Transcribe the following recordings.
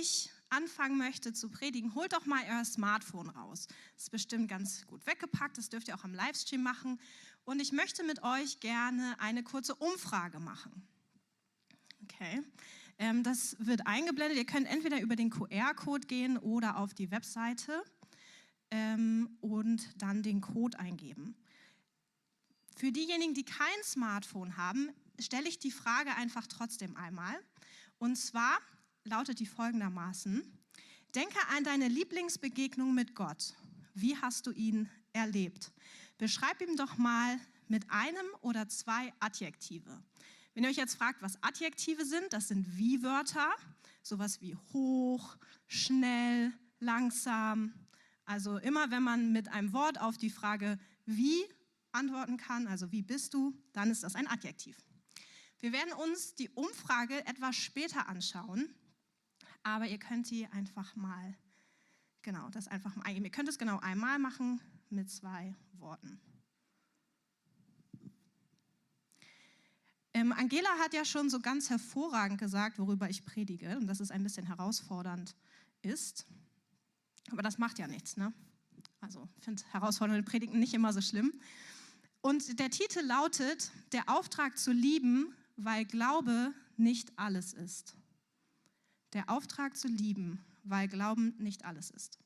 ich anfangen möchte zu predigen, holt doch mal euer Smartphone raus. Das ist bestimmt ganz gut weggepackt, das dürft ihr auch am Livestream machen. Und ich möchte mit euch gerne eine kurze Umfrage machen. Okay, ähm, das wird eingeblendet. Ihr könnt entweder über den QR-Code gehen oder auf die Webseite ähm, und dann den Code eingeben. Für diejenigen, die kein Smartphone haben, stelle ich die Frage einfach trotzdem einmal. Und zwar lautet die folgendermaßen. Denke an deine Lieblingsbegegnung mit Gott. Wie hast du ihn erlebt? Beschreib ihm doch mal mit einem oder zwei Adjektive. Wenn ihr euch jetzt fragt, was Adjektive sind, das sind Wie-Wörter, sowas wie hoch, schnell, langsam. Also immer wenn man mit einem Wort auf die Frage wie antworten kann, also wie bist du, dann ist das ein Adjektiv. Wir werden uns die Umfrage etwas später anschauen, aber ihr könnt die einfach mal, genau, das einfach mal eingeben. Ihr könnt es genau einmal machen mit zwei Worten. Ähm, Angela hat ja schon so ganz hervorragend gesagt, worüber ich predige und dass es ein bisschen herausfordernd ist. Aber das macht ja nichts, ne? Also, ich finde herausfordernde Predigten nicht immer so schlimm. Und der Titel lautet: Der Auftrag zu lieben, weil Glaube nicht alles ist. Der Auftrag zu lieben, weil Glauben nicht alles ist.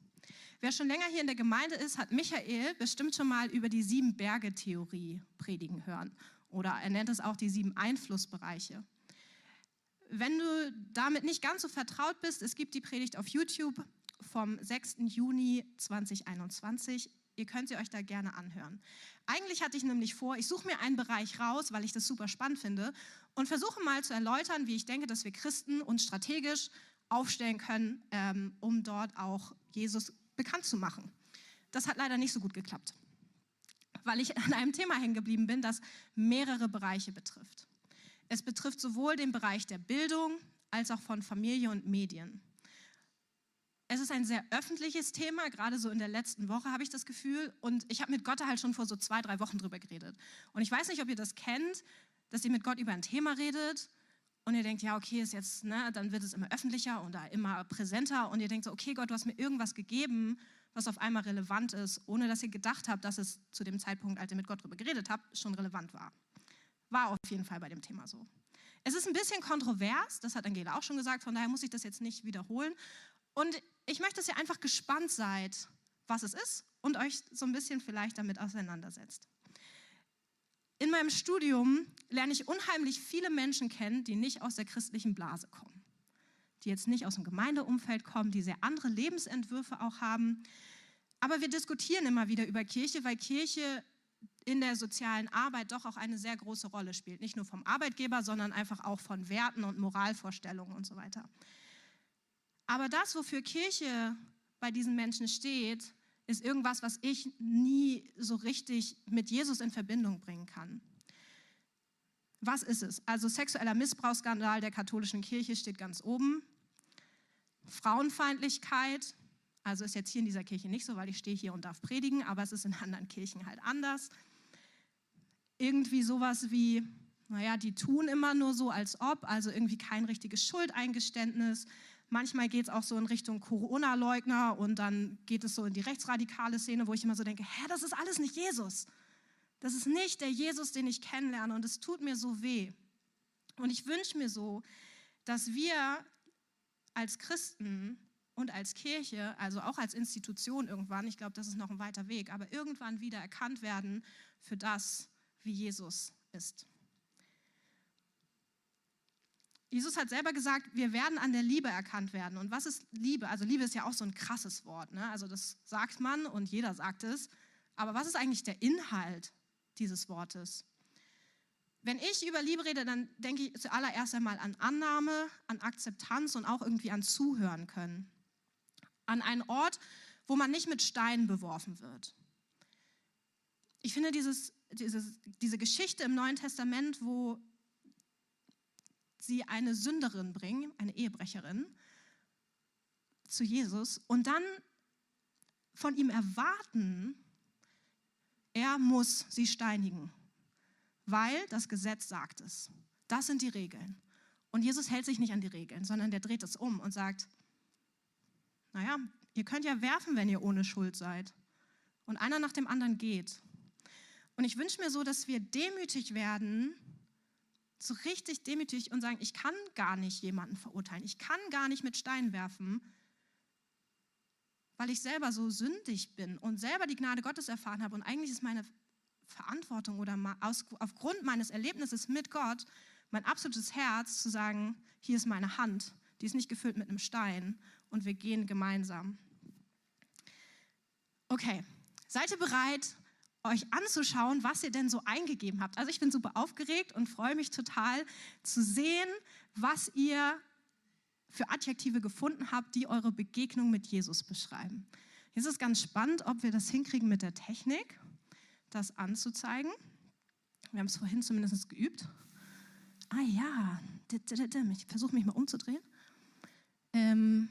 Wer schon länger hier in der Gemeinde ist, hat Michael bestimmt schon mal über die sieben Berge-Theorie predigen hören. Oder er nennt es auch die sieben Einflussbereiche. Wenn du damit nicht ganz so vertraut bist, es gibt die Predigt auf YouTube vom 6. Juni 2021. Ihr könnt sie euch da gerne anhören. Eigentlich hatte ich nämlich vor, ich suche mir einen Bereich raus, weil ich das super spannend finde und versuche mal zu erläutern, wie ich denke, dass wir Christen uns strategisch aufstellen können, ähm, um dort auch Jesus bekannt zu machen. Das hat leider nicht so gut geklappt, weil ich an einem Thema hängen geblieben bin, das mehrere Bereiche betrifft. Es betrifft sowohl den Bereich der Bildung als auch von Familie und Medien. Es ist ein sehr öffentliches Thema, gerade so in der letzten Woche habe ich das Gefühl. Und ich habe mit Gott halt schon vor so zwei, drei Wochen drüber geredet. Und ich weiß nicht, ob ihr das kennt, dass ihr mit Gott über ein Thema redet und ihr denkt, ja, okay, ist jetzt, ne, dann wird es immer öffentlicher und immer präsenter und ihr denkt so, okay, Gott, du hast mir irgendwas gegeben, was auf einmal relevant ist, ohne dass ihr gedacht habt, dass es zu dem Zeitpunkt, als ihr mit Gott drüber geredet habt, schon relevant war. War auf jeden Fall bei dem Thema so. Es ist ein bisschen kontrovers, das hat Angela auch schon gesagt, von daher muss ich das jetzt nicht wiederholen. Und ich möchte, dass ihr einfach gespannt seid, was es ist und euch so ein bisschen vielleicht damit auseinandersetzt. In meinem Studium lerne ich unheimlich viele Menschen kennen, die nicht aus der christlichen Blase kommen, die jetzt nicht aus dem Gemeindeumfeld kommen, die sehr andere Lebensentwürfe auch haben. Aber wir diskutieren immer wieder über Kirche, weil Kirche in der sozialen Arbeit doch auch eine sehr große Rolle spielt. Nicht nur vom Arbeitgeber, sondern einfach auch von Werten und Moralvorstellungen und so weiter. Aber das, wofür Kirche bei diesen Menschen steht, ist irgendwas, was ich nie so richtig mit Jesus in Verbindung bringen kann. Was ist es? Also sexueller Missbrauchsskandal der katholischen Kirche steht ganz oben. Frauenfeindlichkeit, also ist jetzt hier in dieser Kirche nicht so, weil ich stehe hier und darf predigen, aber es ist in anderen Kirchen halt anders. Irgendwie sowas wie, naja, die tun immer nur so, als ob, also irgendwie kein richtiges Schuldeingeständnis, Manchmal geht es auch so in Richtung Corona-Leugner und dann geht es so in die rechtsradikale Szene, wo ich immer so denke, hä, das ist alles nicht Jesus. Das ist nicht der Jesus, den ich kennenlerne und es tut mir so weh. Und ich wünsche mir so, dass wir als Christen und als Kirche, also auch als Institution irgendwann, ich glaube, das ist noch ein weiter Weg, aber irgendwann wieder erkannt werden für das, wie Jesus ist. Jesus hat selber gesagt, wir werden an der Liebe erkannt werden. Und was ist Liebe? Also Liebe ist ja auch so ein krasses Wort. Ne? Also das sagt man und jeder sagt es. Aber was ist eigentlich der Inhalt dieses Wortes? Wenn ich über Liebe rede, dann denke ich zuallererst einmal an Annahme, an Akzeptanz und auch irgendwie an Zuhören können. An einen Ort, wo man nicht mit Steinen beworfen wird. Ich finde dieses, dieses, diese Geschichte im Neuen Testament, wo sie eine Sünderin bringen, eine Ehebrecherin, zu Jesus und dann von ihm erwarten, er muss sie steinigen, weil das Gesetz sagt es. Das sind die Regeln. Und Jesus hält sich nicht an die Regeln, sondern der dreht es um und sagt, Naja, ihr könnt ja werfen, wenn ihr ohne Schuld seid. Und einer nach dem anderen geht. Und ich wünsche mir so, dass wir demütig werden, so richtig demütig und sagen, ich kann gar nicht jemanden verurteilen. Ich kann gar nicht mit Steinen werfen, weil ich selber so sündig bin und selber die Gnade Gottes erfahren habe. Und eigentlich ist meine Verantwortung oder aufgrund meines Erlebnisses mit Gott mein absolutes Herz zu sagen, hier ist meine Hand, die ist nicht gefüllt mit einem Stein und wir gehen gemeinsam. Okay, seid ihr bereit, euch anzuschauen, was ihr denn so eingegeben habt? Also ich bin super aufgeregt und freue mich total zu sehen, was ihr für Adjektive gefunden habt, die eure Begegnung mit Jesus beschreiben. Jetzt ist ganz spannend, ob wir das hinkriegen mit der Technik, das anzuzeigen. Wir haben es vorhin zumindest geübt. Ah ja, ich versuche mich mal umzudrehen. Ähm,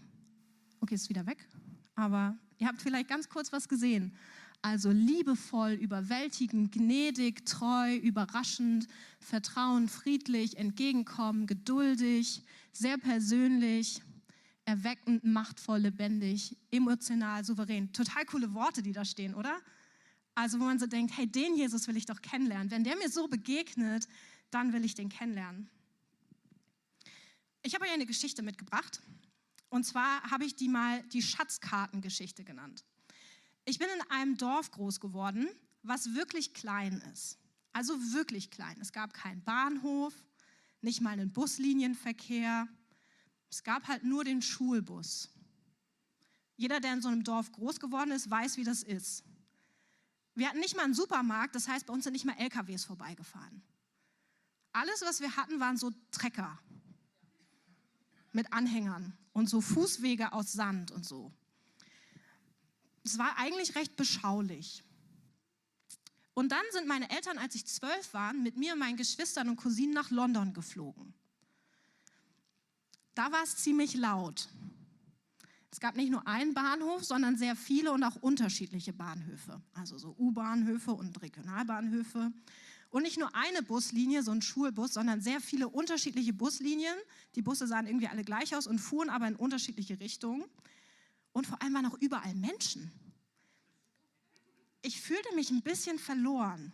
okay, ist wieder weg. Aber ihr habt vielleicht ganz kurz was gesehen. Also liebevoll, überwältigend, gnädig, treu, überraschend, vertrauen, friedlich, entgegenkommen, geduldig, sehr persönlich, erweckend, machtvoll, lebendig, emotional, souverän. Total coole Worte, die da stehen, oder? Also wo man so denkt, hey, den Jesus will ich doch kennenlernen. Wenn der mir so begegnet, dann will ich den kennenlernen. Ich habe euch eine Geschichte mitgebracht. Und zwar habe ich die mal die Schatzkartengeschichte genannt. Ich bin in einem Dorf groß geworden, was wirklich klein ist. Also wirklich klein. Es gab keinen Bahnhof, nicht mal einen Buslinienverkehr. Es gab halt nur den Schulbus. Jeder, der in so einem Dorf groß geworden ist, weiß, wie das ist. Wir hatten nicht mal einen Supermarkt, das heißt, bei uns sind nicht mal LKWs vorbeigefahren. Alles, was wir hatten, waren so Trecker mit Anhängern und so Fußwege aus Sand und so. Es war eigentlich recht beschaulich. Und dann sind meine Eltern, als ich zwölf war, mit mir meinen Geschwistern und Cousinen nach London geflogen. Da war es ziemlich laut. Es gab nicht nur einen Bahnhof, sondern sehr viele und auch unterschiedliche Bahnhöfe. Also so U-Bahnhöfe und Regionalbahnhöfe. Und nicht nur eine Buslinie, so ein Schulbus, sondern sehr viele unterschiedliche Buslinien. Die Busse sahen irgendwie alle gleich aus und fuhren aber in unterschiedliche Richtungen. Und vor allem waren auch überall Menschen. Ich fühlte mich ein bisschen verloren.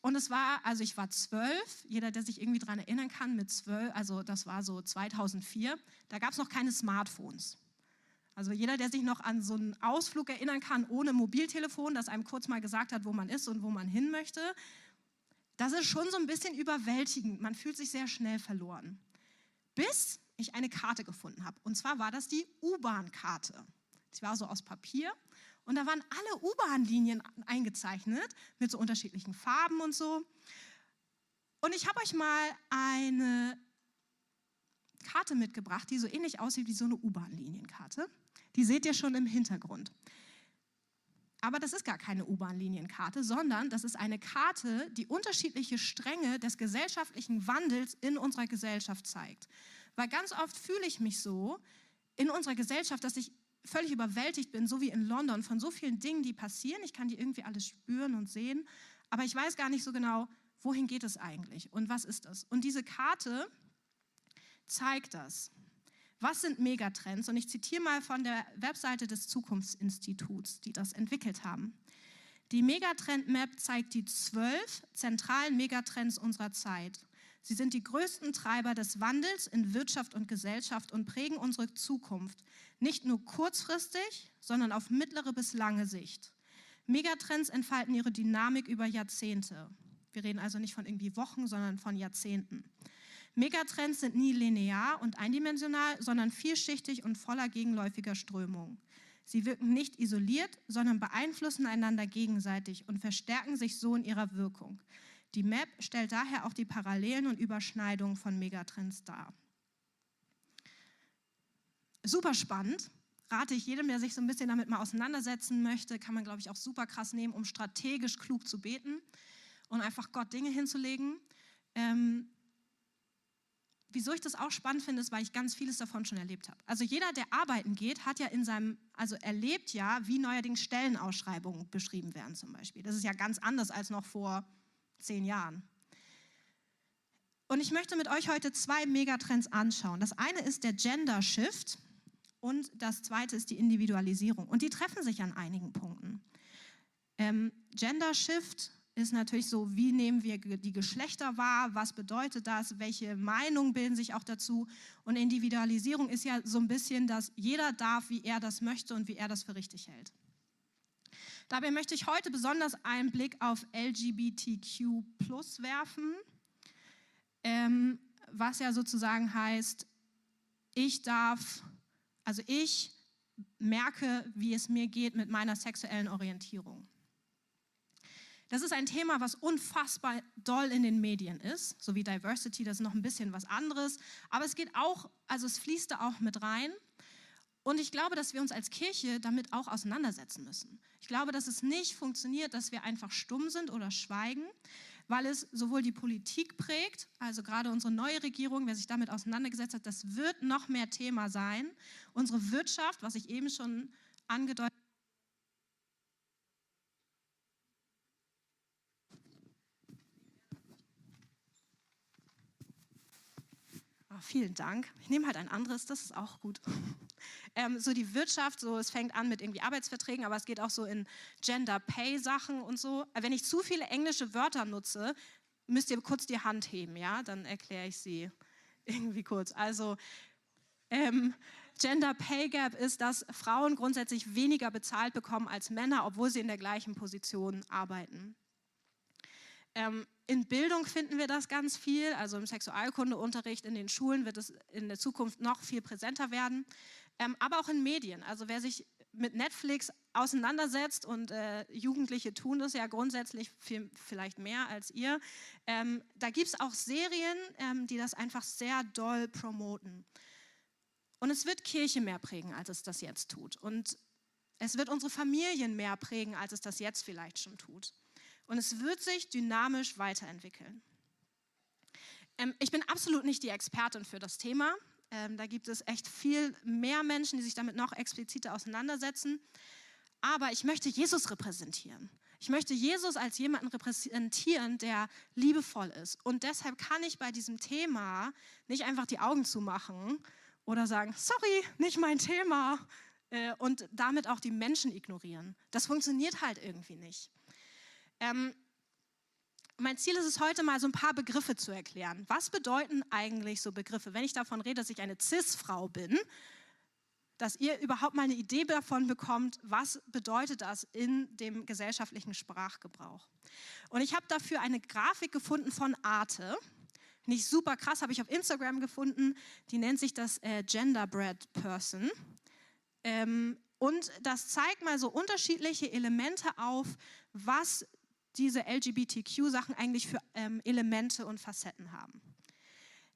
Und es war, also ich war zwölf, jeder, der sich irgendwie daran erinnern kann, mit zwölf, also das war so 2004, da gab es noch keine Smartphones. Also jeder, der sich noch an so einen Ausflug erinnern kann ohne Mobiltelefon, das einem kurz mal gesagt hat, wo man ist und wo man hin möchte, das ist schon so ein bisschen überwältigend. Man fühlt sich sehr schnell verloren. Bis ich eine Karte gefunden habe. Und zwar war das die U-Bahn-Karte. Sie war so aus Papier und da waren alle U-Bahn-Linien eingezeichnet mit so unterschiedlichen Farben und so. Und ich habe euch mal eine Karte mitgebracht, die so ähnlich aussieht wie so eine U-Bahn-Linienkarte. Die seht ihr schon im Hintergrund. Aber das ist gar keine U-Bahn-Linienkarte, sondern das ist eine Karte, die unterschiedliche Stränge des gesellschaftlichen Wandels in unserer Gesellschaft zeigt. Weil ganz oft fühle ich mich so in unserer Gesellschaft, dass ich völlig überwältigt bin, so wie in London, von so vielen Dingen, die passieren. Ich kann die irgendwie alles spüren und sehen, aber ich weiß gar nicht so genau, wohin geht es eigentlich und was ist das. Und diese Karte zeigt das. Was sind Megatrends? Und ich zitiere mal von der Webseite des Zukunftsinstituts, die das entwickelt haben. Die Megatrend-Map zeigt die zwölf zentralen Megatrends unserer Zeit. Sie sind die größten Treiber des Wandels in Wirtschaft und Gesellschaft und prägen unsere Zukunft, nicht nur kurzfristig, sondern auf mittlere bis lange Sicht. Megatrends entfalten ihre Dynamik über Jahrzehnte. Wir reden also nicht von irgendwie Wochen, sondern von Jahrzehnten. Megatrends sind nie linear und eindimensional, sondern vielschichtig und voller gegenläufiger Strömungen. Sie wirken nicht isoliert, sondern beeinflussen einander gegenseitig und verstärken sich so in ihrer Wirkung. Die Map stellt daher auch die Parallelen und Überschneidungen von Megatrends dar. Super spannend. Rate ich jedem, der sich so ein bisschen damit mal auseinandersetzen möchte, kann man, glaube ich, auch super krass nehmen, um strategisch klug zu beten und einfach Gott Dinge hinzulegen. Ähm, wieso ich das auch spannend finde, ist, weil ich ganz vieles davon schon erlebt habe. Also jeder, der arbeiten geht, hat ja in seinem, also erlebt ja, wie neuerdings Stellenausschreibungen beschrieben werden zum Beispiel. Das ist ja ganz anders als noch vor zehn Jahren. Und ich möchte mit euch heute zwei Megatrends anschauen. Das eine ist der Gender Shift Und das zweite ist die Individualisierung. Und die treffen sich an einigen Punkten. Ähm, Gender Shift ist natürlich so, wie nehmen wir die Geschlechter wahr, was bedeutet das, welche Meinungen bilden sich auch dazu. Und Individualisierung ist ja so ein bisschen, dass jeder darf, wie er das möchte und wie er das für richtig hält. Dabei möchte ich heute besonders einen Blick auf LGBTQ werfen, ähm, was ja sozusagen heißt, ich darf, also ich merke, wie es mir geht mit meiner sexuellen Orientierung. Das ist ein Thema, was unfassbar doll in den Medien ist, so wie Diversity, das ist noch ein bisschen was anderes. Aber es geht auch, also es fließt da auch mit rein. Und ich glaube, dass wir uns als Kirche damit auch auseinandersetzen müssen. Ich glaube, dass es nicht funktioniert, dass wir einfach stumm sind oder schweigen, weil es sowohl die Politik prägt, also gerade unsere neue Regierung, wer sich damit auseinandergesetzt hat, das wird noch mehr Thema sein. Unsere Wirtschaft, was ich eben schon angedeutet vielen Dank. Ich nehme halt ein anderes, das ist auch gut. Ähm, so die Wirtschaft, so es fängt an mit irgendwie Arbeitsverträgen, aber es geht auch so in Gender Pay Sachen und so. Wenn ich zu viele englische Wörter nutze, müsst ihr kurz die Hand heben, ja? Dann erkläre ich sie irgendwie kurz. Also ähm, Gender Pay Gap ist, dass Frauen grundsätzlich weniger bezahlt bekommen als Männer, obwohl sie in der gleichen Position arbeiten. Ähm, in Bildung finden wir das ganz viel, also im Sexualkundeunterricht in den Schulen wird es in der Zukunft noch viel präsenter werden, ähm, aber auch in Medien. Also wer sich mit Netflix auseinandersetzt und äh, Jugendliche tun das ja grundsätzlich viel, vielleicht mehr als ihr, ähm, da gibt es auch Serien, ähm, die das einfach sehr doll promoten. Und es wird Kirche mehr prägen, als es das jetzt tut. Und es wird unsere Familien mehr prägen, als es das jetzt vielleicht schon tut und es wird sich dynamisch weiterentwickeln. Ähm, ich bin absolut nicht die Expertin für das Thema. Ähm, da gibt es echt viel mehr Menschen, die sich damit noch expliziter auseinandersetzen. Aber ich möchte Jesus repräsentieren. Ich möchte Jesus als jemanden repräsentieren, der liebevoll ist. Und deshalb kann ich bei diesem Thema nicht einfach die Augen zumachen oder sagen, sorry, nicht mein Thema, äh, und damit auch die Menschen ignorieren. Das funktioniert halt irgendwie nicht. Ähm, mein Ziel ist es heute mal so ein paar Begriffe zu erklären. Was bedeuten eigentlich so Begriffe? Wenn ich davon rede, dass ich eine CIS-Frau bin, dass ihr überhaupt mal eine Idee davon bekommt, was bedeutet das in dem gesellschaftlichen Sprachgebrauch. Und ich habe dafür eine Grafik gefunden von Arte. Nicht super krass, habe ich auf Instagram gefunden. Die nennt sich das äh, Genderbread Person. Ähm, und das zeigt mal so unterschiedliche Elemente auf, was diese LGBTQ-Sachen eigentlich für ähm, Elemente und Facetten haben.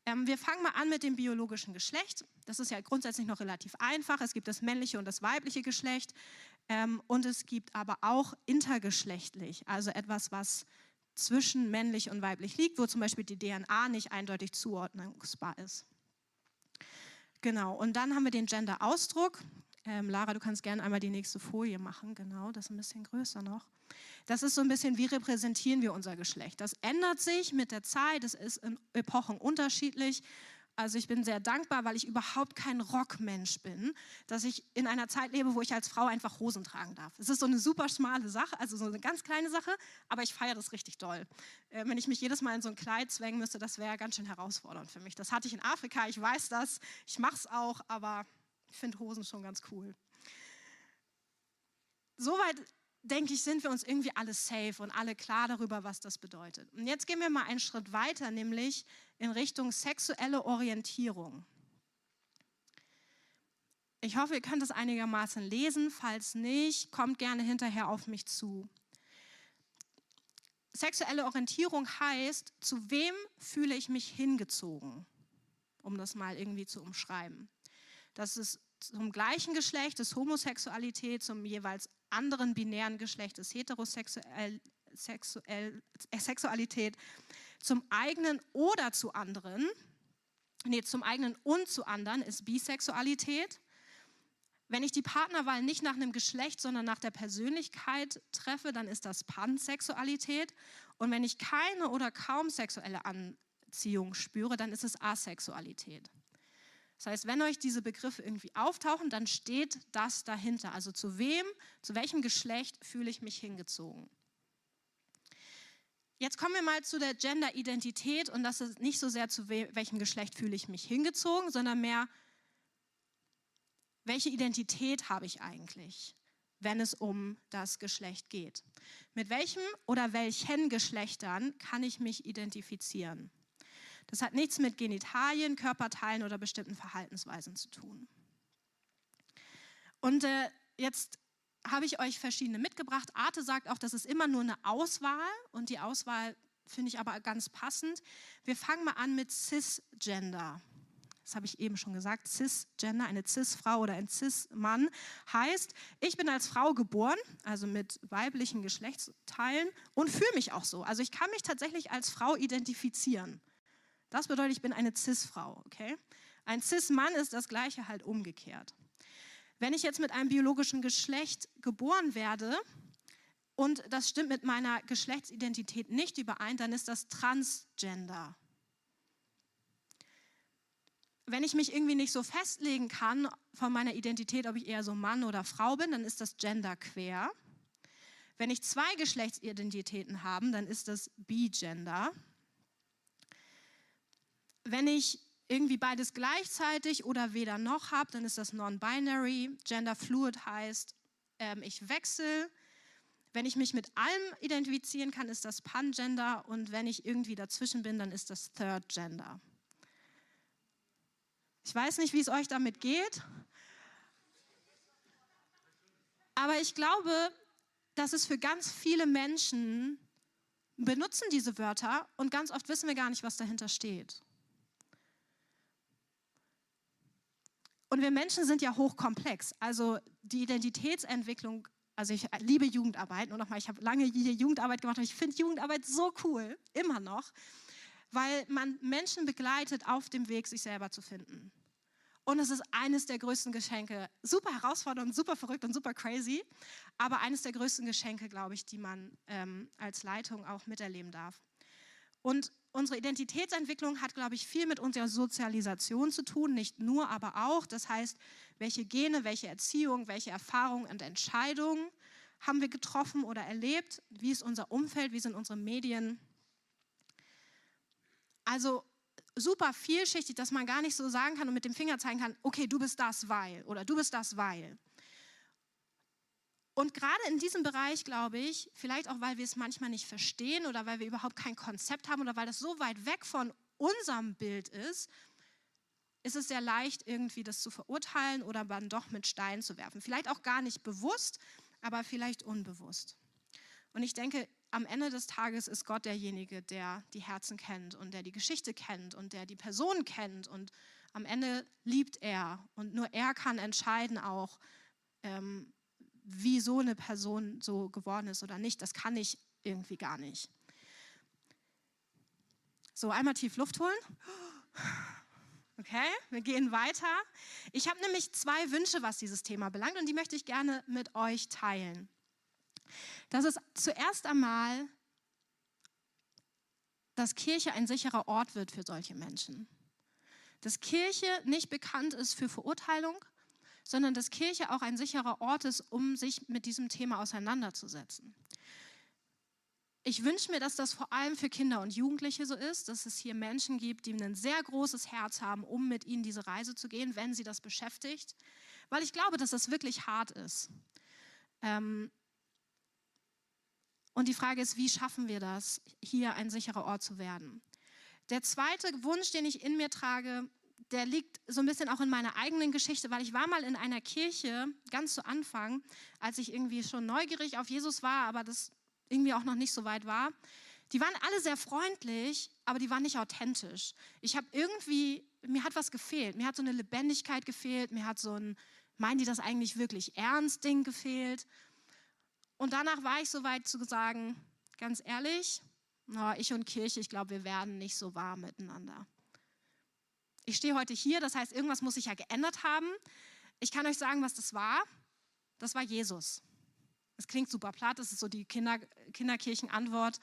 Ähm, wir fangen mal an mit dem biologischen Geschlecht. Das ist ja grundsätzlich noch relativ einfach. Es gibt das männliche und das weibliche Geschlecht ähm, und es gibt aber auch intergeschlechtlich, also etwas, was zwischen männlich und weiblich liegt, wo zum Beispiel die DNA nicht eindeutig zuordnungsbar ist. Genau, und dann haben wir den Gender-Ausdruck. Ähm, Lara, du kannst gerne einmal die nächste Folie machen, genau, das ist ein bisschen größer noch. Das ist so ein bisschen, wie repräsentieren wir unser Geschlecht. Das ändert sich mit der Zeit, es ist in Epochen unterschiedlich. Also ich bin sehr dankbar, weil ich überhaupt kein Rockmensch bin, dass ich in einer Zeit lebe, wo ich als Frau einfach Hosen tragen darf. Es ist so eine super schmale Sache, also so eine ganz kleine Sache, aber ich feiere das richtig doll. Äh, wenn ich mich jedes Mal in so ein Kleid zwängen müsste, das wäre ganz schön herausfordernd für mich. Das hatte ich in Afrika, ich weiß das, ich mache es auch, aber ich finde Hosen schon ganz cool. Soweit denke ich, sind wir uns irgendwie alle safe und alle klar darüber, was das bedeutet. Und jetzt gehen wir mal einen Schritt weiter, nämlich in Richtung sexuelle Orientierung. Ich hoffe, ihr könnt es einigermaßen lesen. Falls nicht, kommt gerne hinterher auf mich zu. Sexuelle Orientierung heißt, zu wem fühle ich mich hingezogen, um das mal irgendwie zu umschreiben. Das ist zum gleichen Geschlecht ist Homosexualität, zum jeweils anderen binären Geschlecht ist Heterosexuell, Sexuell, äh, Sexualität, zum eigenen oder zu anderen, nee, zum eigenen und zu anderen ist Bisexualität. Wenn ich die Partnerwahl nicht nach einem Geschlecht, sondern nach der Persönlichkeit treffe, dann ist das Pansexualität. Und wenn ich keine oder kaum sexuelle Anziehung spüre, dann ist es Asexualität. Das heißt, wenn euch diese Begriffe irgendwie auftauchen, dann steht das dahinter. Also zu wem, zu welchem Geschlecht fühle ich mich hingezogen. Jetzt kommen wir mal zu der Gender-Identität und das ist nicht so sehr zu welchem Geschlecht fühle ich mich hingezogen, sondern mehr, welche Identität habe ich eigentlich, wenn es um das Geschlecht geht. Mit welchem oder welchen Geschlechtern kann ich mich identifizieren? Das hat nichts mit Genitalien, Körperteilen oder bestimmten Verhaltensweisen zu tun. Und äh, jetzt habe ich euch verschiedene mitgebracht. Arte sagt auch, das ist immer nur eine Auswahl und die Auswahl finde ich aber ganz passend. Wir fangen mal an mit Cisgender. Das habe ich eben schon gesagt. Cisgender, eine Cis-Frau oder ein Cis-Mann heißt, ich bin als Frau geboren, also mit weiblichen Geschlechtsteilen und fühle mich auch so. Also ich kann mich tatsächlich als Frau identifizieren. Das bedeutet, ich bin eine Cis-Frau, okay? Ein Cis-Mann ist das gleiche halt umgekehrt. Wenn ich jetzt mit einem biologischen Geschlecht geboren werde und das stimmt mit meiner Geschlechtsidentität nicht überein, dann ist das Transgender. Wenn ich mich irgendwie nicht so festlegen kann von meiner Identität, ob ich eher so Mann oder Frau bin, dann ist das genderquer. Wenn ich zwei Geschlechtsidentitäten habe, dann ist das Bigender. Wenn ich irgendwie beides gleichzeitig oder weder noch habe, dann ist das non-binary. Gender fluid heißt, ähm, ich wechsle. Wenn ich mich mit allem identifizieren kann, ist das Pangender. Und wenn ich irgendwie dazwischen bin, dann ist das Third Gender. Ich weiß nicht, wie es euch damit geht. Aber ich glaube, dass es für ganz viele Menschen benutzen diese Wörter und ganz oft wissen wir gar nicht, was dahinter steht. Und wir Menschen sind ja hochkomplex. Also die Identitätsentwicklung, also ich liebe Jugendarbeit. Nur nochmal, ich habe lange hier Jugendarbeit gemacht und ich finde Jugendarbeit so cool, immer noch, weil man Menschen begleitet auf dem Weg, sich selber zu finden. Und es ist eines der größten Geschenke. Super herausfordernd, super verrückt und super crazy. Aber eines der größten Geschenke, glaube ich, die man ähm, als Leitung auch miterleben darf. Und unsere Identitätsentwicklung hat, glaube ich, viel mit unserer Sozialisation zu tun, nicht nur, aber auch. Das heißt, welche Gene, welche Erziehung, welche Erfahrungen und Entscheidungen haben wir getroffen oder erlebt? Wie ist unser Umfeld? Wie sind unsere Medien? Also super vielschichtig, dass man gar nicht so sagen kann und mit dem Finger zeigen kann, okay, du bist das, weil oder du bist das, weil. Und gerade in diesem Bereich, glaube ich, vielleicht auch, weil wir es manchmal nicht verstehen oder weil wir überhaupt kein Konzept haben oder weil das so weit weg von unserem Bild ist, ist es sehr leicht, irgendwie das zu verurteilen oder dann doch mit Steinen zu werfen. Vielleicht auch gar nicht bewusst, aber vielleicht unbewusst. Und ich denke, am Ende des Tages ist Gott derjenige, der die Herzen kennt und der die Geschichte kennt und der die Person kennt. Und am Ende liebt er. Und nur er kann entscheiden auch, ähm, wie so eine Person so geworden ist oder nicht. Das kann ich irgendwie gar nicht. So, einmal tief Luft holen. Okay, wir gehen weiter. Ich habe nämlich zwei Wünsche, was dieses Thema belangt, und die möchte ich gerne mit euch teilen. Das ist zuerst einmal, dass Kirche ein sicherer Ort wird für solche Menschen. Dass Kirche nicht bekannt ist für Verurteilung, sondern dass Kirche auch ein sicherer Ort ist, um sich mit diesem Thema auseinanderzusetzen. Ich wünsche mir, dass das vor allem für Kinder und Jugendliche so ist, dass es hier Menschen gibt, die ein sehr großes Herz haben, um mit ihnen diese Reise zu gehen, wenn sie das beschäftigt, weil ich glaube, dass das wirklich hart ist. Ähm und die Frage ist, wie schaffen wir das, hier ein sicherer Ort zu werden? Der zweite Wunsch, den ich in mir trage, der liegt so ein bisschen auch in meiner eigenen Geschichte, weil ich war mal in einer Kirche ganz zu Anfang, als ich irgendwie schon neugierig auf Jesus war, aber das irgendwie auch noch nicht so weit war. Die waren alle sehr freundlich, aber die waren nicht authentisch. Ich habe irgendwie, mir hat was gefehlt. Mir hat so eine Lebendigkeit gefehlt. Mir hat so ein, meinen die das eigentlich wirklich ernst Ding gefehlt. Und danach war ich so weit zu sagen, ganz ehrlich, oh, ich und Kirche, ich glaube, wir werden nicht so warm miteinander ich stehe heute hier, das heißt, irgendwas muss sich ja geändert haben. Ich kann euch sagen, was das war. Das war Jesus. Es klingt super platt, das ist so die Kinder, Kinderkirchenantwort,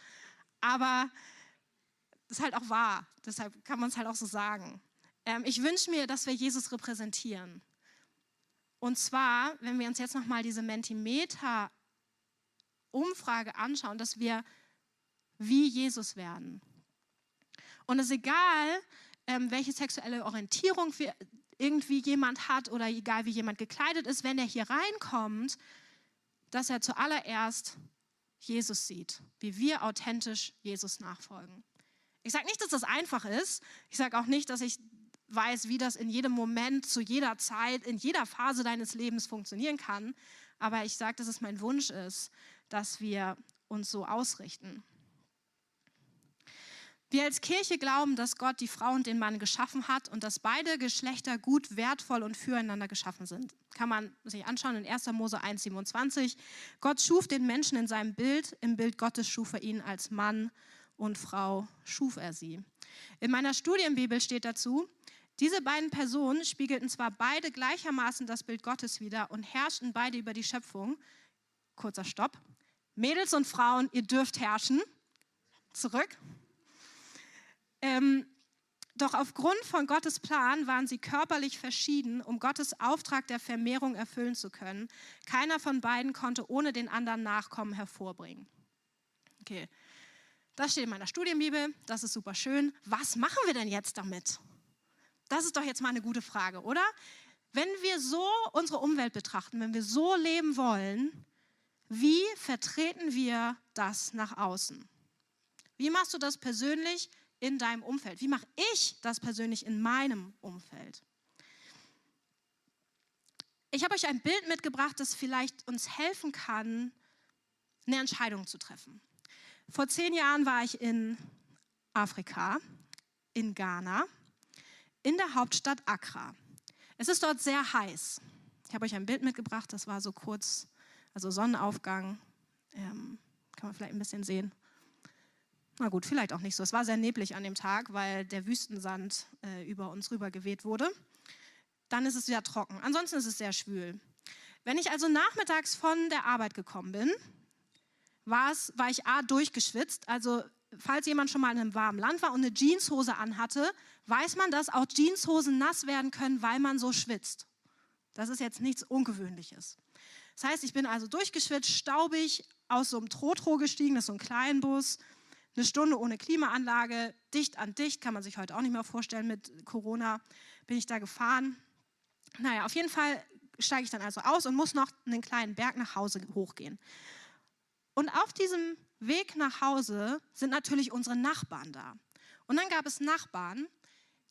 aber das ist halt auch wahr. Deshalb kann man es halt auch so sagen. Ähm, ich wünsche mir, dass wir Jesus repräsentieren. Und zwar, wenn wir uns jetzt nochmal diese Mentimeter-Umfrage anschauen, dass wir wie Jesus werden. Und es ist egal, ähm, welche sexuelle Orientierung irgendwie jemand hat oder egal wie jemand gekleidet ist, wenn er hier reinkommt, dass er zuallererst Jesus sieht, wie wir authentisch Jesus nachfolgen. Ich sage nicht, dass das einfach ist. Ich sage auch nicht, dass ich weiß, wie das in jedem Moment, zu jeder Zeit, in jeder Phase deines Lebens funktionieren kann. Aber ich sage, dass es mein Wunsch ist, dass wir uns so ausrichten. Wir als Kirche glauben, dass Gott die Frau und den Mann geschaffen hat und dass beide Geschlechter gut, wertvoll und füreinander geschaffen sind. Kann man sich anschauen in 1. Mose 1,27. Gott schuf den Menschen in seinem Bild. Im Bild Gottes schuf er ihn als Mann und Frau, schuf er sie. In meiner Studienbibel steht dazu, diese beiden Personen spiegelten zwar beide gleichermaßen das Bild Gottes wider und herrschten beide über die Schöpfung. Kurzer Stopp. Mädels und Frauen, ihr dürft herrschen. Zurück. Ähm, doch aufgrund von Gottes Plan waren sie körperlich verschieden, um Gottes Auftrag der Vermehrung erfüllen zu können. Keiner von beiden konnte ohne den anderen Nachkommen hervorbringen. Okay, das steht in meiner Studienbibel, das ist super schön. Was machen wir denn jetzt damit? Das ist doch jetzt mal eine gute Frage, oder? Wenn wir so unsere Umwelt betrachten, wenn wir so leben wollen, wie vertreten wir das nach außen? Wie machst du das persönlich in deinem Umfeld? Wie mache ich das persönlich in meinem Umfeld? Ich habe euch ein Bild mitgebracht, das vielleicht uns helfen kann, eine Entscheidung zu treffen. Vor zehn Jahren war ich in Afrika, in Ghana, in der Hauptstadt Accra. Es ist dort sehr heiß. Ich habe euch ein Bild mitgebracht, das war so kurz, also Sonnenaufgang. Ähm, kann man vielleicht ein bisschen sehen. Na gut, vielleicht auch nicht so. Es war sehr neblig an dem Tag, weil der Wüstensand äh, über uns rüber geweht wurde. Dann ist es wieder trocken. Ansonsten ist es sehr schwül. Wenn ich also nachmittags von der Arbeit gekommen bin, war ich A, durchgeschwitzt. Also, falls jemand schon mal in einem warmen Land war und eine Jeanshose anhatte, weiß man, dass auch Jeanshosen nass werden können, weil man so schwitzt. Das ist jetzt nichts Ungewöhnliches. Das heißt, ich bin also durchgeschwitzt, staubig, aus so einem Trotro gestiegen, das ist so ein Kleinbus, eine Stunde ohne Klimaanlage, dicht an dicht, kann man sich heute auch nicht mehr vorstellen mit Corona, bin ich da gefahren. Naja, auf jeden Fall steige ich dann also aus und muss noch einen kleinen Berg nach Hause hochgehen. Und auf diesem Weg nach Hause sind natürlich unsere Nachbarn da. Und dann gab es Nachbarn,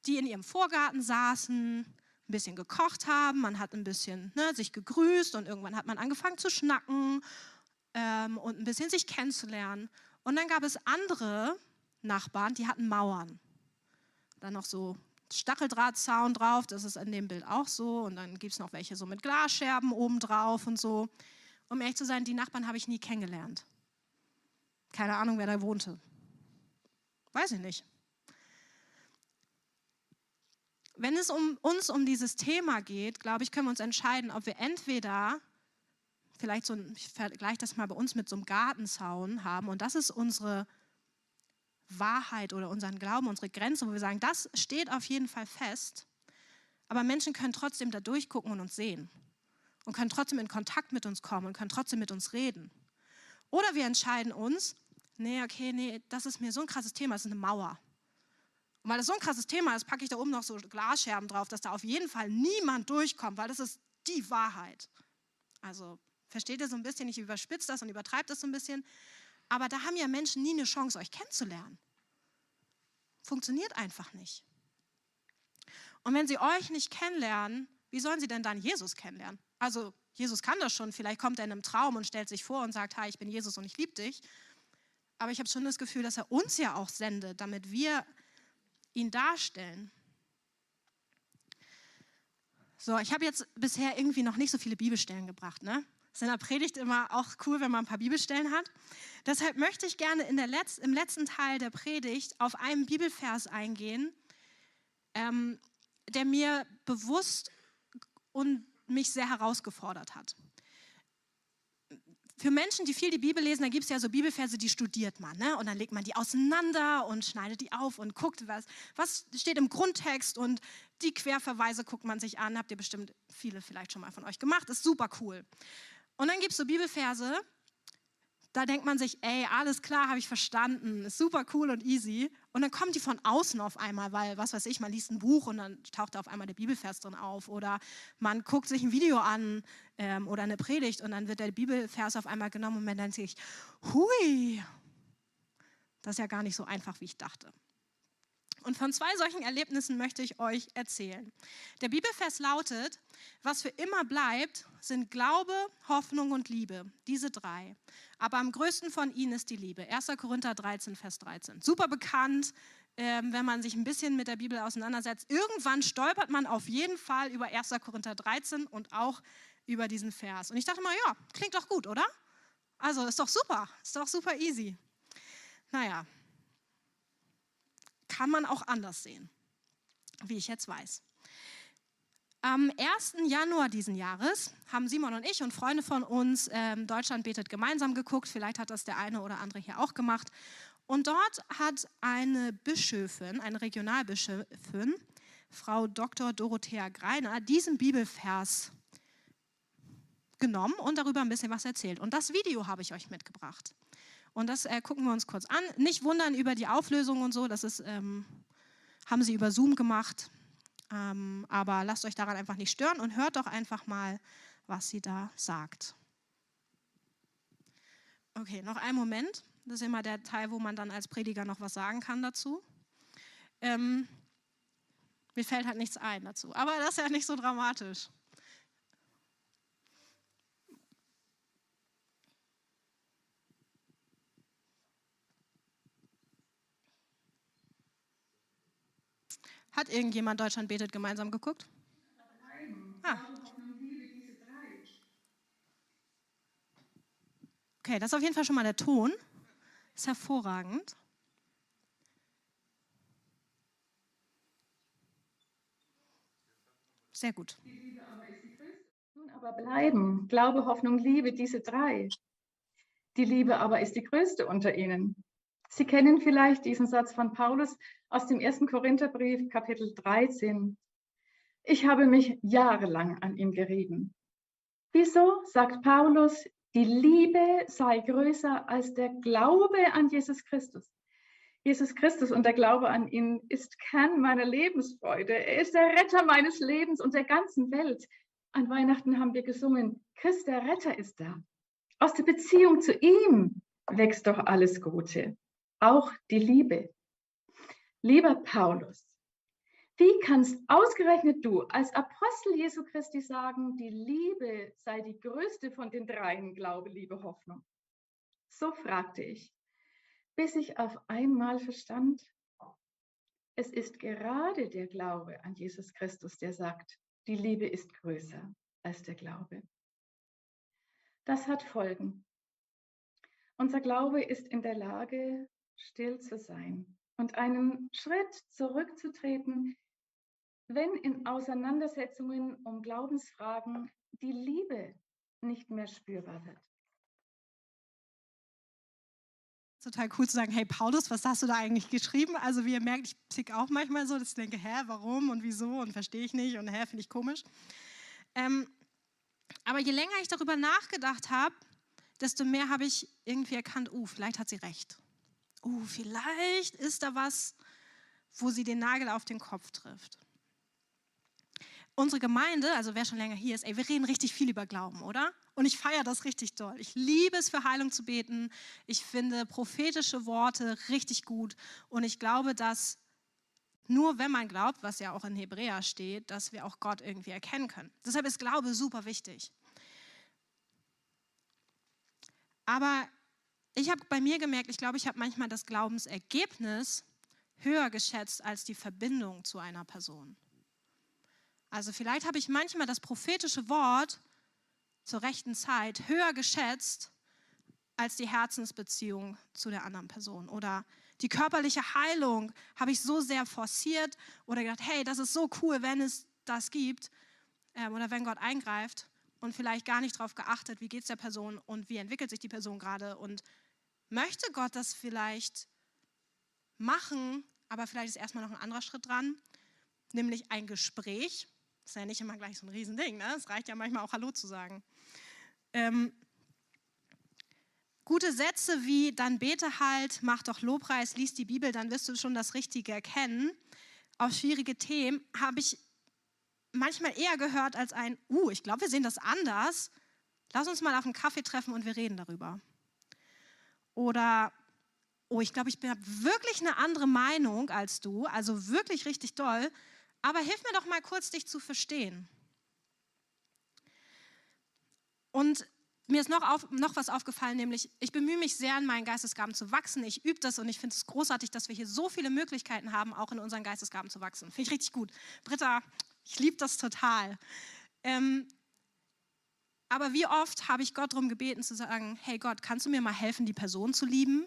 die in ihrem Vorgarten saßen, ein bisschen gekocht haben, man hat ein bisschen ne, sich gegrüßt und irgendwann hat man angefangen zu schnacken ähm, und ein bisschen sich kennenzulernen. Und dann gab es andere Nachbarn, die hatten Mauern. Dann noch so Stacheldrahtzaun drauf, das ist in dem Bild auch so. Und dann gibt es noch welche so mit Glasscherben oben drauf und so. Um ehrlich zu sein, die Nachbarn habe ich nie kennengelernt. Keine Ahnung, wer da wohnte. Weiß ich nicht. Wenn es um uns um dieses Thema geht, glaube ich, können wir uns entscheiden, ob wir entweder vielleicht so ein, ich vergleiche das mal bei uns mit so einem Gartenzaun haben und das ist unsere Wahrheit oder unseren Glauben, unsere Grenze, wo wir sagen, das steht auf jeden Fall fest, aber Menschen können trotzdem da durchgucken und uns sehen und können trotzdem in Kontakt mit uns kommen und können trotzdem mit uns reden. Oder wir entscheiden uns, nee, okay, nee, das ist mir so ein krasses Thema, das ist eine Mauer. Und weil das so ein krasses Thema ist, packe ich da oben noch so Glasscherben drauf, dass da auf jeden Fall niemand durchkommt, weil das ist die Wahrheit. Also versteht ihr so ein bisschen, ich überspitze das und übertreibe das so ein bisschen. Aber da haben ja Menschen nie eine Chance, euch kennenzulernen. Funktioniert einfach nicht. Und wenn sie euch nicht kennenlernen, wie sollen sie denn dann Jesus kennenlernen? Also Jesus kann das schon, vielleicht kommt er in einem Traum und stellt sich vor und sagt, hi, ich bin Jesus und ich liebe dich. Aber ich habe schon das Gefühl, dass er uns ja auch sendet, damit wir ihn darstellen. So, ich habe jetzt bisher irgendwie noch nicht so viele Bibelstellen gebracht. Ne? Ist in der Predigt immer auch cool, wenn man ein paar Bibelstellen hat. Deshalb möchte ich gerne in der Letz-, im letzten Teil der Predigt auf einen Bibelvers eingehen, ähm, der mir bewusst und mich sehr herausgefordert hat. für Menschen, die viel die Bibel lesen, da gibt es ja so Bibelverse, die studiert man. Ne? Und dann legt man die auseinander und schneidet die auf und guckt, was, was steht im Grundtext. Und die Querverweise guckt man sich an. Habt ihr bestimmt viele vielleicht schon mal von euch gemacht. Ist super cool. Und dann gibt es so Bibelverse, da denkt man sich, ey, alles klar, habe ich verstanden, ist super cool und easy. Und dann kommen die von außen auf einmal, weil, was weiß ich, man liest ein Buch und dann taucht da auf einmal der Bibelvers drin auf. Oder man guckt sich ein Video an ähm, oder eine Predigt und dann wird der Bibelvers auf einmal genommen und man denkt sich, hui, das ist ja gar nicht so einfach, wie ich dachte. Und von zwei solchen Erlebnissen möchte ich euch erzählen. Der Bibelvers lautet, was für immer bleibt, sind Glaube, Hoffnung und Liebe, diese drei. Aber am größten von ihnen ist die Liebe. 1. Korinther 13, Vers 13. Super bekannt, ähm, wenn man sich ein bisschen mit der Bibel auseinandersetzt. Irgendwann stolpert man auf jeden Fall über 1. Korinther 13 und auch über diesen Vers. Und ich dachte mal, ja, klingt doch gut, oder? Also ist doch super, ist doch super easy. Naja, kann man auch anders sehen, wie ich jetzt weiß. Am 1. Januar diesen Jahres haben Simon und ich und Freunde von uns ähm, Deutschland betet gemeinsam geguckt. Vielleicht hat das der eine oder andere hier auch gemacht. Und dort hat eine Bischöfin, eine Regionalbischöfin, Frau Dr. Dorothea Greiner, diesen Bibelvers genommen und darüber ein bisschen was erzählt. Und das Video habe ich euch mitgebracht. Und das äh, gucken wir uns kurz an. Nicht wundern über die Auflösung und so, das ist, ähm, haben sie über Zoom gemacht. Ähm, aber lasst euch daran einfach nicht stören und hört doch einfach mal, was sie da sagt. Okay, noch einen Moment. Das ist immer der Teil, wo man dann als Prediger noch was sagen kann dazu. Ähm, mir fällt halt nichts ein dazu. Aber das ist ja nicht so dramatisch. Hat irgendjemand Deutschland betet gemeinsam geguckt? Ah. Okay, das ist auf jeden Fall schon mal der Ton. Ist hervorragend. Sehr gut. Nun aber bleiben. Glaube, Hoffnung, Liebe, diese drei. Die Liebe aber ist die größte unter ihnen. Sie kennen vielleicht diesen Satz von Paulus aus dem ersten Korintherbrief, Kapitel 13. Ich habe mich jahrelang an ihm gerieben. Wieso, sagt Paulus, die Liebe sei größer als der Glaube an Jesus Christus. Jesus Christus und der Glaube an ihn ist Kern meiner Lebensfreude. Er ist der Retter meines Lebens und der ganzen Welt. An Weihnachten haben wir gesungen, Christ der Retter ist da. Aus der Beziehung zu ihm wächst doch alles Gute auch die Liebe. Lieber Paulus, wie kannst ausgerechnet du als Apostel Jesu Christi sagen, die Liebe sei die größte von den dreien, Glaube, Liebe, Hoffnung? So fragte ich, bis ich auf einmal verstand, es ist gerade der Glaube an Jesus Christus, der sagt, die Liebe ist größer als der Glaube. Das hat Folgen. Unser Glaube ist in der Lage, still zu sein und einen Schritt zurückzutreten, wenn in Auseinandersetzungen um Glaubensfragen die Liebe nicht mehr spürbar wird. Total cool zu sagen, hey Paulus, was hast du da eigentlich geschrieben? Also wie ihr merkt, ich tick auch manchmal so, dass ich denke, hä, warum und wieso und verstehe ich nicht und hä, finde ich komisch. Ähm, aber je länger ich darüber nachgedacht habe, desto mehr habe ich irgendwie erkannt, uh, vielleicht hat sie recht oh, vielleicht ist da was, wo sie den Nagel auf den Kopf trifft. Unsere Gemeinde, also wer schon länger hier ist, ey, wir reden richtig viel über Glauben, oder? Und ich feiere das richtig doll. Ich liebe es, für Heilung zu beten. Ich finde prophetische Worte richtig gut. Und ich glaube, dass nur wenn man glaubt, was ja auch in Hebräer steht, dass wir auch Gott irgendwie erkennen können. Deshalb ist Glaube super wichtig. Aber ich habe bei mir gemerkt, ich glaube, ich habe manchmal das Glaubensergebnis höher geschätzt als die Verbindung zu einer Person. Also vielleicht habe ich manchmal das prophetische Wort zur rechten Zeit höher geschätzt als die Herzensbeziehung zu der anderen Person. Oder die körperliche Heilung habe ich so sehr forciert oder gedacht, hey, das ist so cool, wenn es das gibt ähm, oder wenn Gott eingreift. und vielleicht gar nicht darauf geachtet, wie geht es der Person und wie entwickelt sich die Person gerade und möchte Gott das vielleicht machen, aber vielleicht ist erstmal noch ein anderer Schritt dran, nämlich ein Gespräch. Das ist ja nicht immer gleich so ein Riesending, ne? es reicht ja manchmal auch Hallo zu sagen. Ähm, gute Sätze wie dann bete halt, mach doch Lobpreis, lies die Bibel, dann wirst du schon das Richtige erkennen. Auf schwierige Themen habe ich manchmal eher gehört als ein, uh, ich glaube, wir sehen das anders. Lass uns mal auf einen Kaffee treffen und wir reden darüber. Oder, oh, ich glaube, ich habe wirklich eine andere Meinung als du, also wirklich richtig doll, aber hilf mir doch mal kurz, dich zu verstehen. Und mir ist noch, auf, noch was aufgefallen, nämlich ich bemühe mich sehr, in meinen Geistesgaben zu wachsen. Ich übe das und ich finde es großartig, dass wir hier so viele Möglichkeiten haben, auch in unseren Geistesgaben zu wachsen. Finde ich richtig gut. Britta, ich liebe das total. Ähm, aber wie oft habe ich Gott darum gebeten zu sagen, hey Gott, kannst du mir mal helfen, die Person zu lieben?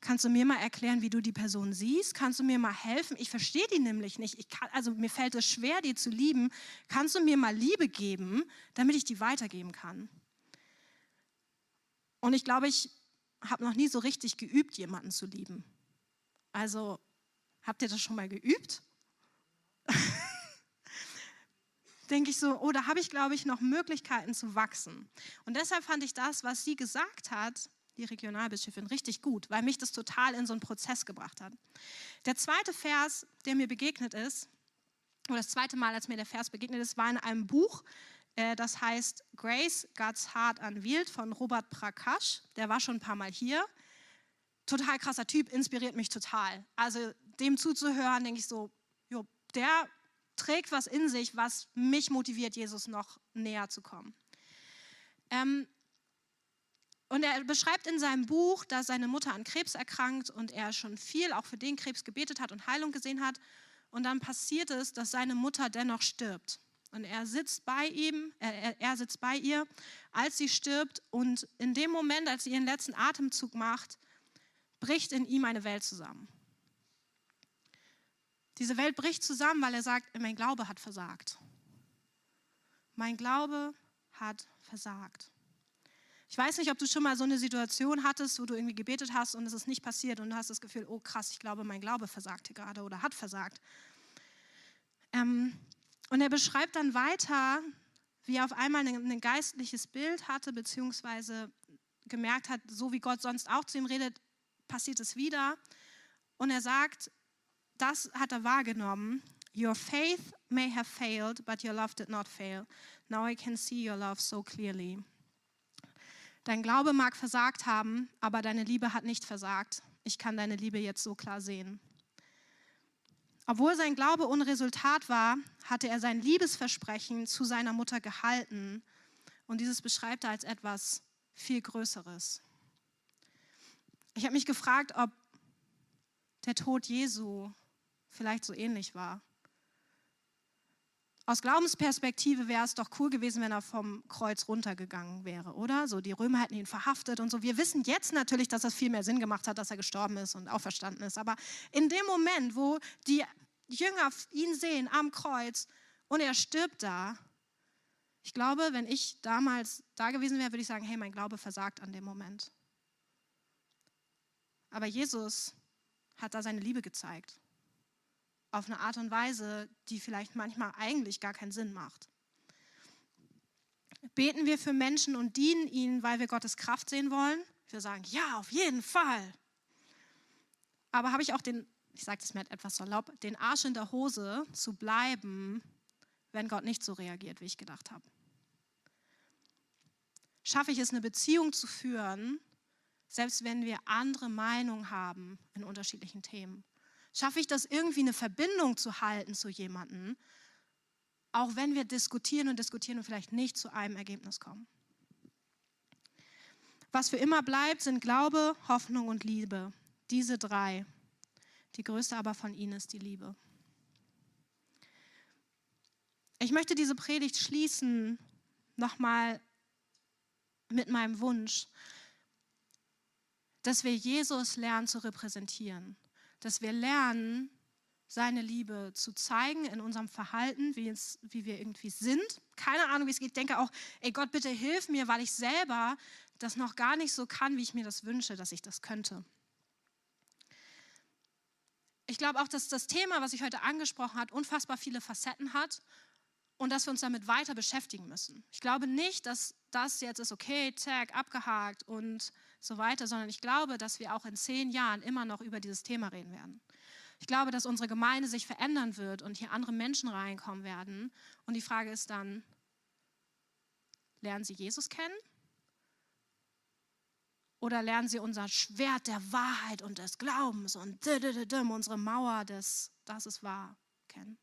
Kannst du mir mal erklären, wie du die Person siehst? Kannst du mir mal helfen? Ich verstehe die nämlich nicht. Ich kann, also mir fällt es schwer, die zu lieben. Kannst du mir mal Liebe geben, damit ich die weitergeben kann? Und ich glaube, ich habe noch nie so richtig geübt, jemanden zu lieben. Also, habt ihr das schon mal geübt? Denke ich so, oh, da habe ich, glaube ich, noch Möglichkeiten zu wachsen. Und deshalb fand ich das, was sie gesagt hat, die Regionalbischöfin, richtig gut, weil mich das total in so einen Prozess gebracht hat. Der zweite Vers, der mir begegnet ist, oder das zweite Mal, als mir der Vers begegnet ist, war in einem Buch, äh, das heißt Grace, God's Heart Unveiled von Robert Prakash. Der war schon ein paar Mal hier. Total krasser Typ, inspiriert mich total. Also dem zuzuhören, denke ich so, jo, der trägt was in sich, was mich motiviert, Jesus noch näher zu kommen. Ähm, und er beschreibt in seinem Buch, dass seine Mutter an Krebs erkrankt und er schon viel auch für den Krebs gebetet hat und Heilung gesehen hat. Und dann passiert es, dass seine Mutter dennoch stirbt. Und er sitzt bei ihm, er, er sitzt bei ihr, als sie stirbt. Und in dem Moment, als sie ihren letzten Atemzug macht, bricht in ihm eine Welt zusammen. Diese Welt bricht zusammen, weil er sagt, mein Glaube hat versagt. Mein Glaube hat versagt. Ich weiß nicht, ob du schon mal so eine Situation hattest, wo du irgendwie gebetet hast und es ist nicht passiert und du hast das Gefühl, oh krass, ich glaube, mein Glaube versagt hier gerade oder hat versagt. Ähm, und er beschreibt dann weiter, wie er auf einmal ein, ein geistliches Bild hatte, beziehungsweise gemerkt hat, so wie Gott sonst auch zu ihm redet, passiert es wieder. Und er sagt, das hat er wahrgenommen. Your faith may have failed, but your love did not fail. Now I can see your love so clearly. Dein Glaube mag versagt haben, aber deine Liebe hat nicht versagt. Ich kann deine Liebe jetzt so klar sehen. Obwohl sein Glaube ohne Resultat war, hatte er sein Liebesversprechen zu seiner Mutter gehalten. Und dieses beschreibt er als etwas viel Größeres. Ich habe mich gefragt, ob der Tod Jesu vielleicht so ähnlich war. Aus Glaubensperspektive wäre es doch cool gewesen, wenn er vom Kreuz runtergegangen wäre, oder? So, die Römer hätten ihn verhaftet und so. Wir wissen jetzt natürlich, dass das viel mehr Sinn gemacht hat, dass er gestorben ist und auferstanden ist. Aber in dem Moment, wo die Jünger ihn sehen am Kreuz und er stirbt da, ich glaube, wenn ich damals da gewesen wäre, würde ich sagen, hey, mein Glaube versagt an dem Moment. Aber Jesus hat da seine Liebe gezeigt auf eine Art und Weise, die vielleicht manchmal eigentlich gar keinen Sinn macht. Beten wir für Menschen und dienen ihnen, weil wir Gottes Kraft sehen wollen? Wir sagen, ja, auf jeden Fall. Aber habe ich auch den, ich sage das mir etwas salopp, den Arsch in der Hose zu bleiben, wenn Gott nicht so reagiert, wie ich gedacht habe? Schaffe ich es, eine Beziehung zu führen, selbst wenn wir andere Meinungen haben in unterschiedlichen Themen? Schaffe ich das irgendwie eine Verbindung zu halten zu jemandem, auch wenn wir diskutieren und diskutieren und vielleicht nicht zu einem Ergebnis kommen. Was für immer bleibt, sind Glaube, Hoffnung und Liebe. Diese drei. Die größte aber von ihnen ist die Liebe. Ich möchte diese Predigt schließen nochmal mit meinem Wunsch, dass wir Jesus lernen zu repräsentieren dass wir lernen, seine Liebe zu zeigen in unserem Verhalten, wie, es, wie wir irgendwie sind. Keine Ahnung, wie es geht. Ich denke auch, ey Gott, bitte hilf mir, weil ich selber das noch gar nicht so kann, wie ich mir das wünsche, dass ich das könnte. Ich glaube auch, dass das Thema, was ich heute angesprochen habe, unfassbar viele Facetten hat und dass wir uns damit weiter beschäftigen müssen. Ich glaube nicht, dass das jetzt ist, okay, tag, abgehakt und so weiter, sondern ich glaube, dass wir auch in zehn Jahren immer noch über dieses Thema reden werden. Ich glaube, dass unsere Gemeinde sich verändern wird und hier andere Menschen reinkommen werden. Und die Frage ist dann, lernen sie Jesus kennen? Oder lernen sie unser Schwert der Wahrheit und des Glaubens und unsere Mauer des, das ist wahr, kennen?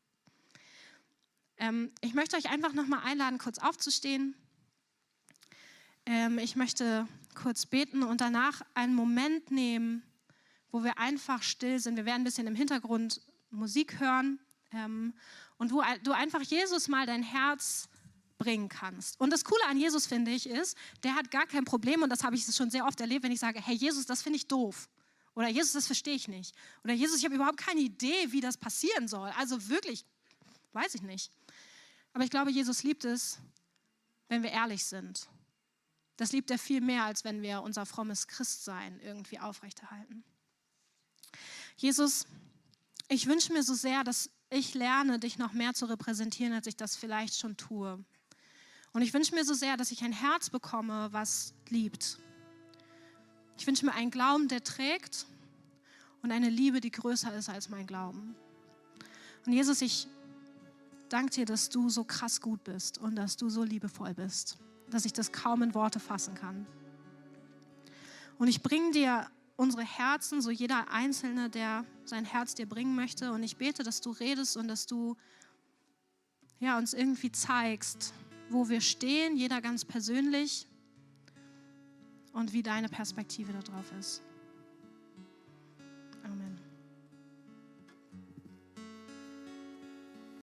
Ähm, ich möchte euch einfach nochmal einladen, kurz aufzustehen. Ähm, ich möchte kurz beten und danach einen Moment nehmen, wo wir einfach still sind. Wir werden ein bisschen im Hintergrund Musik hören ähm, und wo du einfach Jesus mal dein Herz bringen kannst. Und das Coole an Jesus, finde ich, ist, der hat gar kein Problem, und das habe ich schon sehr oft erlebt, wenn ich sage, hey Jesus, das finde ich doof. Oder Jesus, das verstehe ich nicht. Oder Jesus, ich habe überhaupt keine Idee, wie das passieren soll. Also wirklich, weiß ich nicht. Aber ich glaube, Jesus liebt es, wenn wir ehrlich sind. Das liebt er viel mehr, als wenn wir unser frommes Christsein irgendwie aufrechterhalten. Jesus, ich wünsche mir so sehr, dass ich lerne, dich noch mehr zu repräsentieren, als ich das vielleicht schon tue. Und ich wünsche mir so sehr, dass ich ein Herz bekomme, was liebt. Ich wünsche mir einen Glauben, der trägt und eine Liebe, die größer ist als mein Glauben. Und Jesus, ich danke dir, dass du so krass gut bist und dass du so liebevoll bist, dass ich das kaum in Worte fassen kann. Und ich bringe dir unsere Herzen, so jeder Einzelne, der sein Herz dir bringen möchte. Und ich bete, dass du redest und dass du ja, uns irgendwie zeigst, wo wir stehen, jeder ganz persönlich und wie deine Perspektive darauf ist. Amen.